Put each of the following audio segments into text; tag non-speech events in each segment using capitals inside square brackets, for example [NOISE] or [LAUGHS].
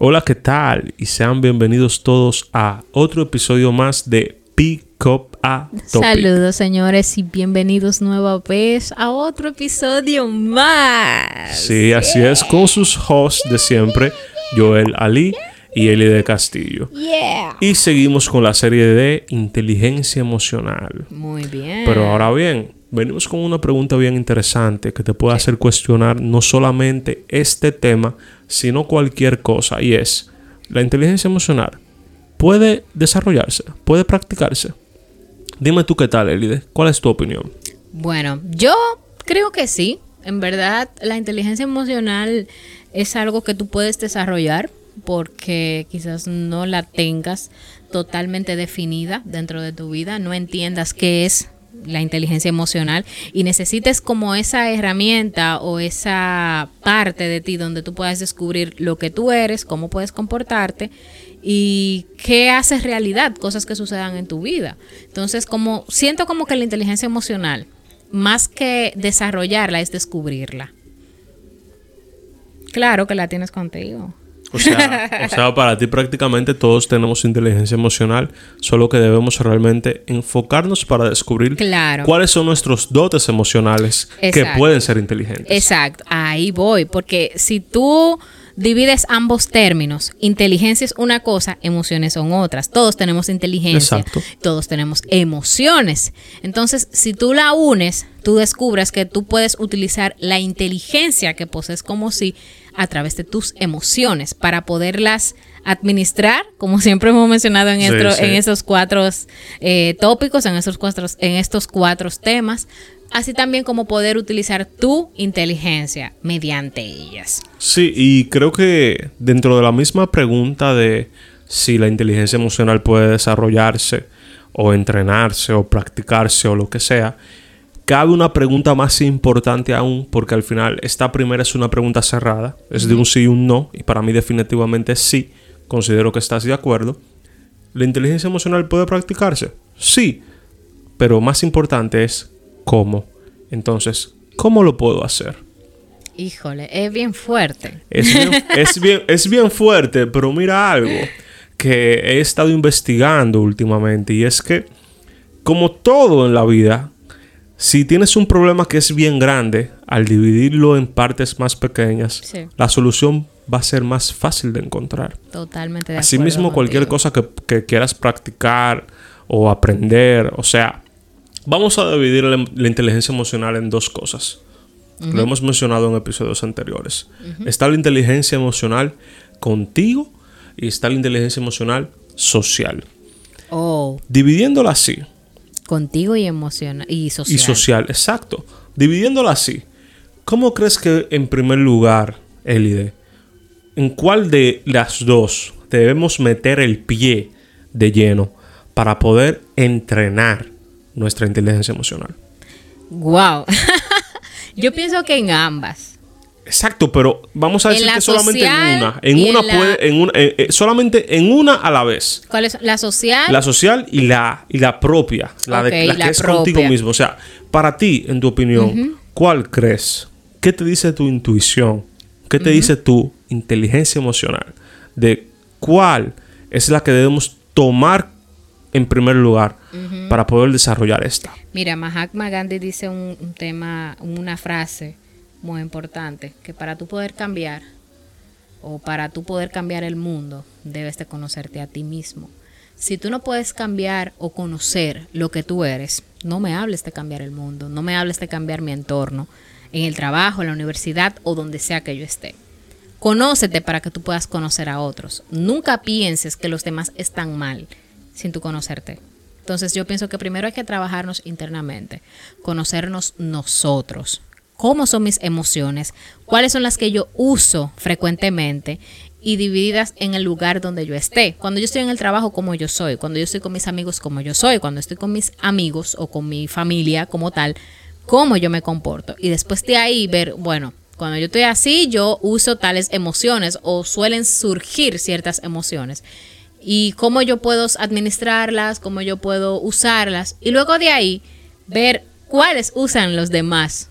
Hola, ¿qué tal? Y sean bienvenidos todos a otro episodio más de Pick Up a Topic. Saludos señores y bienvenidos nueva vez a otro episodio más. Sí, así es, con sus hosts de siempre, Joel Ali y Eli de Castillo. Yeah. Y seguimos con la serie de inteligencia emocional. Muy bien. Pero ahora bien, venimos con una pregunta bien interesante que te puede hacer cuestionar no solamente este tema, sino cualquier cosa. Y es, ¿la inteligencia emocional puede desarrollarse? ¿Puede practicarse? Dime tú qué tal, Elide. ¿Cuál es tu opinión? Bueno, yo creo que sí. En verdad, la inteligencia emocional es algo que tú puedes desarrollar porque quizás no la tengas totalmente definida dentro de tu vida, no entiendas qué es la inteligencia emocional y necesites como esa herramienta o esa parte de ti donde tú puedas descubrir lo que tú eres, cómo puedes comportarte y qué haces realidad, cosas que sucedan en tu vida. Entonces, como siento como que la inteligencia emocional, más que desarrollarla, es descubrirla. Claro que la tienes contigo. O sea, [LAUGHS] o sea, para ti prácticamente todos tenemos inteligencia emocional, solo que debemos realmente enfocarnos para descubrir Claro. cuáles son nuestros dotes emocionales que pueden ser inteligentes. Exacto, ahí voy, porque si tú divides ambos términos, inteligencia es una cosa, emociones son otras. Todos tenemos inteligencia, Exacto. todos tenemos emociones. Entonces, si tú la unes, tú descubres que tú puedes utilizar la inteligencia que posees como si a través de tus emociones para poderlas administrar, como [LAUGHS] siempre hemos mencionado en, Sí, estro- sí. en estos cuatro eh, tópicos, en estos cuatro, en estos cuatro temas, así también como poder utilizar tu inteligencia mediante ellas. Sí, y creo que dentro de la misma pregunta de si la inteligencia emocional puede desarrollarse o entrenarse o practicarse o lo que sea, cabe una pregunta más importante aún porque al final esta primera es una pregunta cerrada, es de un sí y un no, y para mí definitivamente sí, considero que estás de acuerdo. ¿La inteligencia emocional puede practicarse? Sí, pero más importante es cómo. Entonces, ¿cómo lo puedo hacer? Híjole, es bien fuerte. Es bien, [LAUGHS] es, bien, es bien fuerte, pero mira algo que he estado investigando últimamente y es que, como todo en la vida, si tienes un problema que es bien grande, al dividirlo en partes más pequeñas, Sí. la solución va a ser más fácil de encontrar. Totalmente de acuerdo. Asimismo, cualquier cosa que, que quieras practicar o aprender, o sea, vamos a dividir la, la inteligencia emocional en dos cosas. Lo hemos mencionado en episodios anteriores. Está la inteligencia emocional contigo y está la inteligencia emocional social. Oh, Dividiéndola así contigo y emocional y social. y social, exacto. Dividiéndola así, ¿cómo crees que en primer lugar, Elide, en cuál de las dos debemos meter el pie de lleno para poder entrenar nuestra inteligencia emocional? Wow. [LAUGHS] Yo pienso que en ambas. Exacto, pero vamos a decir que solamente en una. En una en la- puede, en una, eh, eh, solamente en una a la vez. ¿Cuál es la social? La social y la, y la propia. La, de, la la que es contigo mismo. O sea, para ti, en tu opinión, ¿cuál crees? ¿Qué te dice tu intuición? ¿Qué te dice tu inteligencia emocional? De cuál es la que debemos tomar en primer lugar para poder desarrollar esta. Mira, Mahatma Gandhi dice un, un tema, una frase muy importante, que para tú poder cambiar o para tú poder cambiar el mundo, debes de conocerte a ti mismo. Si tú no puedes cambiar o conocer lo que tú eres, no me hables de cambiar el mundo, no me hables de cambiar mi entorno, en el trabajo, en la universidad o donde sea que yo esté. Conócete para que tú puedas conocer a otros. Nunca pienses que los demás están mal sin tú conocerte. Entonces yo pienso que primero hay que trabajarnos internamente, conocernos nosotros, cómo son mis emociones, cuáles son las que yo uso frecuentemente y divididas en el lugar donde yo esté. Cuando yo estoy en el trabajo, como yo soy. Cuando yo estoy con mis amigos, como yo soy. Cuando estoy con mis amigos o con mi familia como tal, cómo yo me comporto. Y después de ahí ver, bueno, cuando yo estoy así, yo uso tales emociones o suelen surgir ciertas emociones. Y cómo yo puedo administrarlas, cómo yo puedo usarlas. Y luego de ahí, ver cuáles usan los demás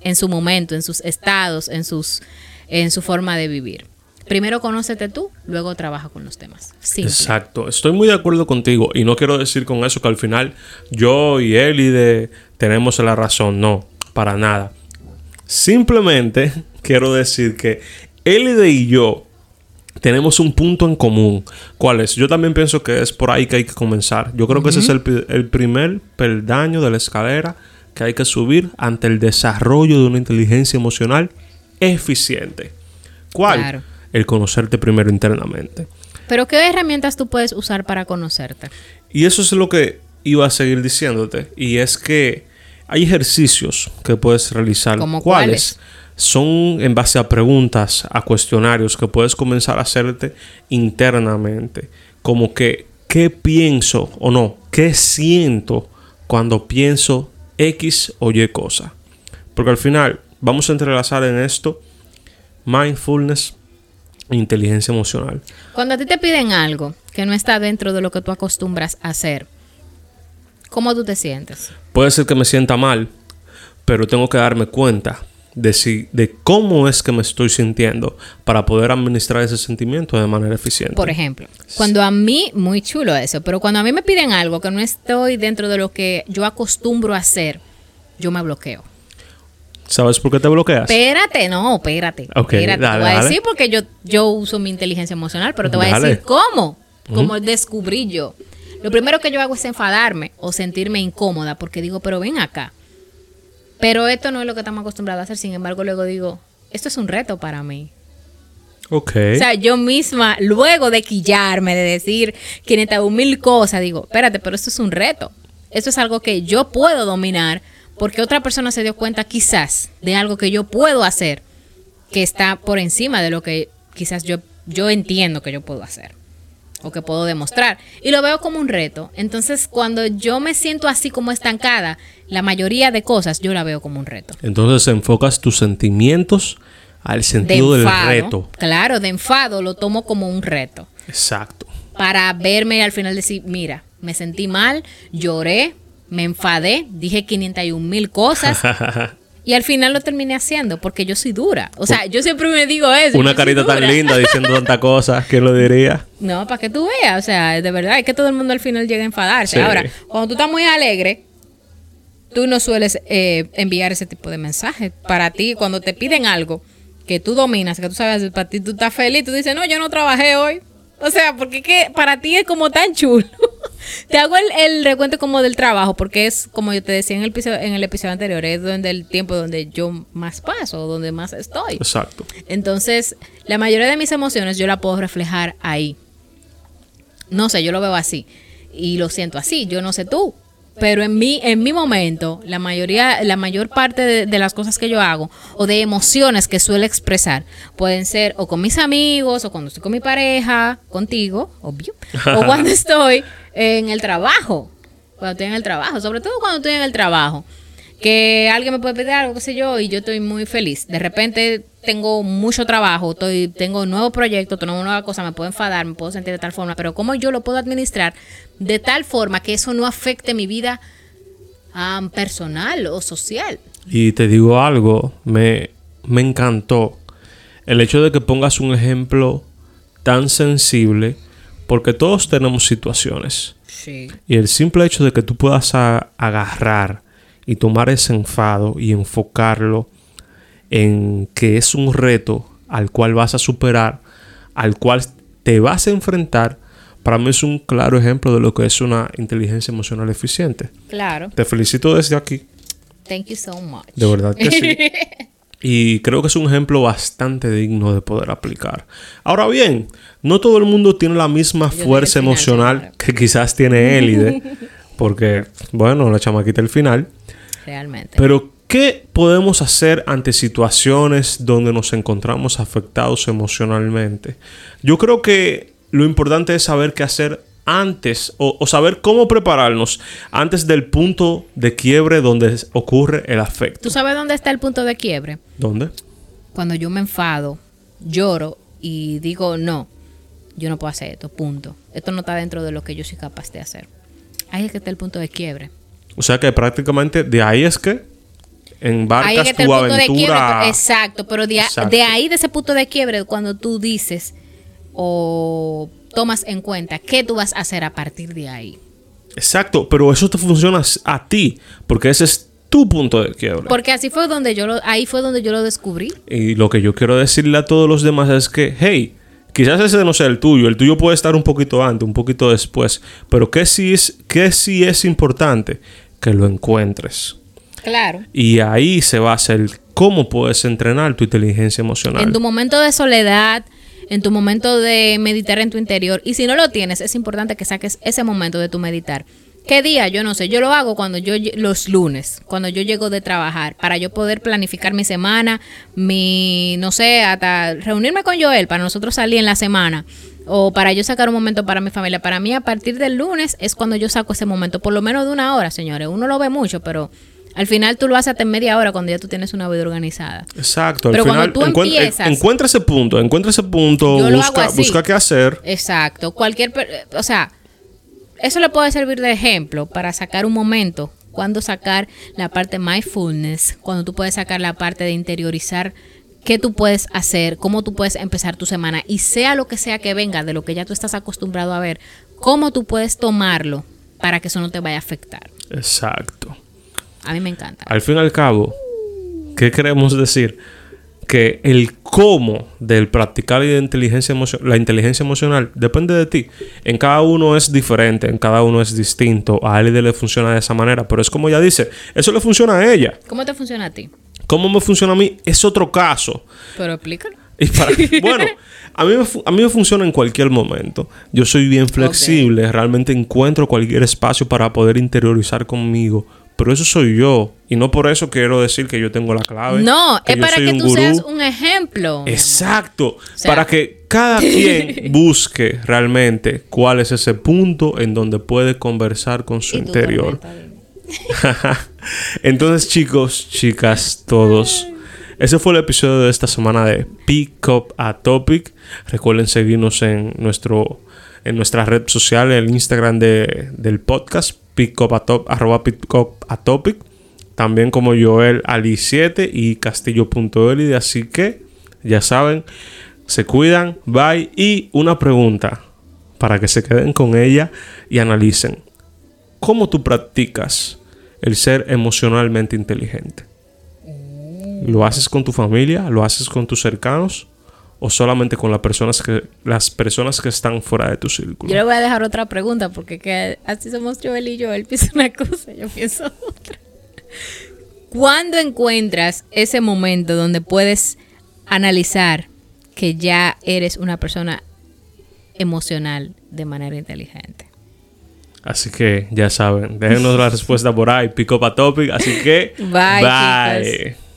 en su momento, en sus estados, en, sus, en su forma de vivir. Primero conócete tú, luego trabaja con los temas. Simple. Exacto, estoy muy de acuerdo contigo y no quiero decir con eso que al final yo y Elide tenemos la razón, no, para nada. Simplemente [LAUGHS] quiero decir que Elide y yo tenemos un punto en común. ¿Cuál es? Yo también pienso que es por ahí que hay que comenzar. Yo creo que ese es el, primer peldaño de la escalera que hay que subir ante el desarrollo de una inteligencia emocional eficiente. ¿Cuál? Claro. El conocerte primero internamente. Pero ¿qué herramientas tú puedes usar para conocerte? Y eso es lo que iba a seguir diciéndote. Y es que hay ejercicios que puedes realizar. ¿Cómo ¿Cuáles? Son en base a preguntas, a cuestionarios que puedes comenzar a hacerte internamente. Como que, ¿qué pienso o no? ¿Qué siento cuando pienso X o Y cosa? Porque al final vamos a entrelazar en esto mindfulness e inteligencia emocional. Cuando a ti te piden algo que no está dentro de lo que tú acostumbras a hacer, ¿cómo tú te sientes? Puede ser que me sienta mal, pero tengo que darme cuenta de, si, de cómo es que me estoy sintiendo para poder administrar ese sentimiento de manera eficiente. Por ejemplo, cuando a mí, muy chulo eso, pero cuando a mí me piden algo que no estoy dentro de lo que yo acostumbro a hacer, yo me bloqueo. ¿Sabes por qué te bloqueas? Espérate, no, espérate. Ok, espérate, dale, te voy a dale. decir porque yo, yo uso mi inteligencia emocional, pero te voy a decir cómo. Cómo descubrí yo. Lo primero que yo hago es enfadarme o sentirme incómoda porque digo, pero ven acá. Pero esto no es lo que estamos acostumbrados a hacer. Sin embargo, luego digo, esto es un reto para mí. ok. O sea, yo misma, luego de quillarme, de decir 500 mil cosas, digo, espérate, pero esto es un reto. Esto es algo que yo puedo dominar porque otra persona se dio cuenta quizás de algo que yo puedo hacer que está por encima de lo que quizás yo, yo entiendo que yo puedo hacer o que puedo demostrar. Y lo veo como un reto. Entonces, cuando yo me siento así como estancada, la mayoría de cosas yo la veo como un reto. Entonces enfocas tus sentimientos al De sentido del reto. Claro, de enfado lo tomo como un reto. Exacto. para verme al final decir, mira, me sentí mal, lloré, me enfadé, dije 501 mil cosas [LAUGHS] y al final lo terminé haciendo porque yo soy dura. O sea, yo siempre me digo eso. Una carita tan linda diciendo tantas cosas. ¿Quién lo diría? No, para que tú veas, o sea, de verdad es que todo el mundo al final llega a enfadarse. Sí. Ahora, cuando tú estás muy alegre, tú no sueles eh, enviar ese tipo de mensajes. Para ti, cuando te piden algo que tú dominas, que tú sabes, para ti tú estás feliz, tú dices, no, yo no trabajé hoy. O sea, porque que para ti es como tan chulo. [LAUGHS] te hago el, el recuento como del trabajo, porque es, como yo te decía en el episodio, en el episodio anterior, es donde el tiempo donde yo más paso, donde más estoy. Exacto. Entonces, la mayoría de mis emociones yo la puedo reflejar ahí. No sé, yo lo veo así y lo siento así, yo no sé tú, pero en mi en mi momento, la mayoría la mayor parte de, de las cosas que yo hago o de emociones que suelo expresar pueden ser o con mis amigos o cuando estoy con mi pareja, contigo, obvio, o [LAUGHS] cuando estoy en el trabajo, cuando estoy en el trabajo, sobre todo cuando estoy en el trabajo que alguien me puede pedir algo, qué sé yo, y yo estoy muy feliz. De repente tengo mucho trabajo, estoy, tengo un nuevo proyecto, tengo una nueva cosa, me puedo enfadar, me puedo sentir de tal forma, pero cómo yo lo puedo administrar de tal forma que eso no afecte mi vida personal o social. Y te digo algo, me, me encantó el hecho de que pongas un ejemplo tan sensible, porque todos tenemos situaciones. Sí. Y el simple hecho de que tú puedas agarrar y tomar ese enfado y enfocarlo en que es un reto al cual vas a superar, al cual te vas a enfrentar, para mí es un claro ejemplo de lo que es una inteligencia emocional eficiente. Claro. Te felicito desde aquí. Thank you so much. De verdad que sí. [LAUGHS] Y creo que es un ejemplo bastante digno de poder aplicar. Ahora bien, no todo el mundo tiene la misma fuerza final, emocional que quizás tiene Élide. [LAUGHS] porque, bueno, la chamaquita al final. Realmente. Pero, ¿qué podemos hacer ante situaciones donde nos encontramos afectados emocionalmente? Yo creo que lo importante es saber qué hacer antes o, o saber cómo prepararnos antes del punto de quiebre donde ocurre el afecto. ¿Tú sabes dónde está el punto de quiebre? ¿Dónde? Cuando yo me enfado, lloro y digo, no, yo no puedo hacer esto, punto. Esto no está dentro de lo que yo soy capaz de hacer. Ahí es que está el punto de quiebre. O sea que prácticamente de ahí es que embarcas está tu de quiebre. aventura. Exacto, pero de, a- Exacto. de ahí, de ese punto de quiebre, cuando tú dices o tomas en cuenta qué tú vas a hacer a partir de ahí. Exacto, pero eso te funciona a ti, porque ese es tu punto de quiebre. Porque así fue donde yo lo, ahí fue donde yo lo descubrí. Y lo que yo quiero decirle a todos los demás es que, hey, quizás ese no sea el tuyo, el tuyo puede estar un poquito antes, un poquito después, pero que sí es, que sí es importante que lo encuentres. Claro. Y ahí se basa el cómo puedes entrenar tu inteligencia emocional. En tu momento de soledad, en tu momento de meditar en tu interior. Y si no lo tienes, es importante que saques ese momento de tu meditar. ¿Qué día? Yo no sé. Yo lo hago cuando yo los lunes, cuando yo llego de trabajar, para yo poder planificar mi semana, mi, no sé, hasta reunirme con Joel para nosotros salir en la semana. O para yo sacar un momento para mi familia. Para mí, a partir del lunes es cuando yo saco ese momento, por lo menos de una hora, señores. Uno lo ve mucho, pero al final tú lo haces hasta en media hora cuando ya tú tienes una vida organizada. Exacto, al Pero cuando final tú encuent- empiezas- encuentra ese punto, encuentra ese punto, Yo busca, busca qué hacer. Exacto. Cualquier, o sea, eso le puede servir de ejemplo para sacar un momento, cuando sacar la parte mindfulness, cuando tú puedes sacar la parte de interiorizar qué tú puedes hacer, cómo tú puedes empezar tu semana y sea lo que sea que venga de lo que ya tú estás acostumbrado a ver, cómo tú puedes tomarlo para que eso no te vaya a afectar. Exacto. A mí me encanta. Al fin y al cabo, ¿qué queremos decir? Que el cómo del practicar la inteligencia, la inteligencia emocional depende de ti. En cada uno es diferente, en cada uno es distinto. A él le funciona de esa manera, pero es como ella dice, eso le funciona a ella. ¿Cómo te funciona a ti? ¿Cómo me funciona a mí? Es otro caso. Pero explícalo. Y para- [LAUGHS] bueno, a mí, me a mí me funciona en cualquier momento. Yo soy bien flexible, realmente encuentro cualquier espacio para poder interiorizar conmigo. Pero eso soy yo. Y no por eso quiero decir que yo tengo la clave. No, que es para que tú gurú. seas un ejemplo. Exacto. sea- para que cada [LAUGHS] quien busque realmente cuál es ese punto en donde puede conversar con su interior. [LAUGHS] Entonces, chicos, chicas, todos. Ese fue el episodio de esta semana de Pick Up a Topic. Recuerden seguirnos en nuestro en nuestra red social, el Instagram de- del podcast, Arroba. También como Joel Ali 7 y Castillo.elide. Así que, ya saben, se cuidan, bye. Y una pregunta para que se queden con ella y analicen. ¿Cómo tú practicas el ser emocionalmente inteligente? ¿Lo haces con tu familia? ¿Lo haces con tus cercanos? ¿O solamente con las personas que, las personas que están fuera de tu círculo? Yo le voy a dejar otra pregunta porque que así somos Joel y yo. Él [LAUGHS] piensa una cosa, yo pienso otra. ¿Cuándo encuentras ese momento donde puedes analizar que ya eres una persona emocional de manera inteligente? Así que ya saben, déjenos la [LAUGHS] respuesta por ahí, pick up a topic. Así que, Bye, bye.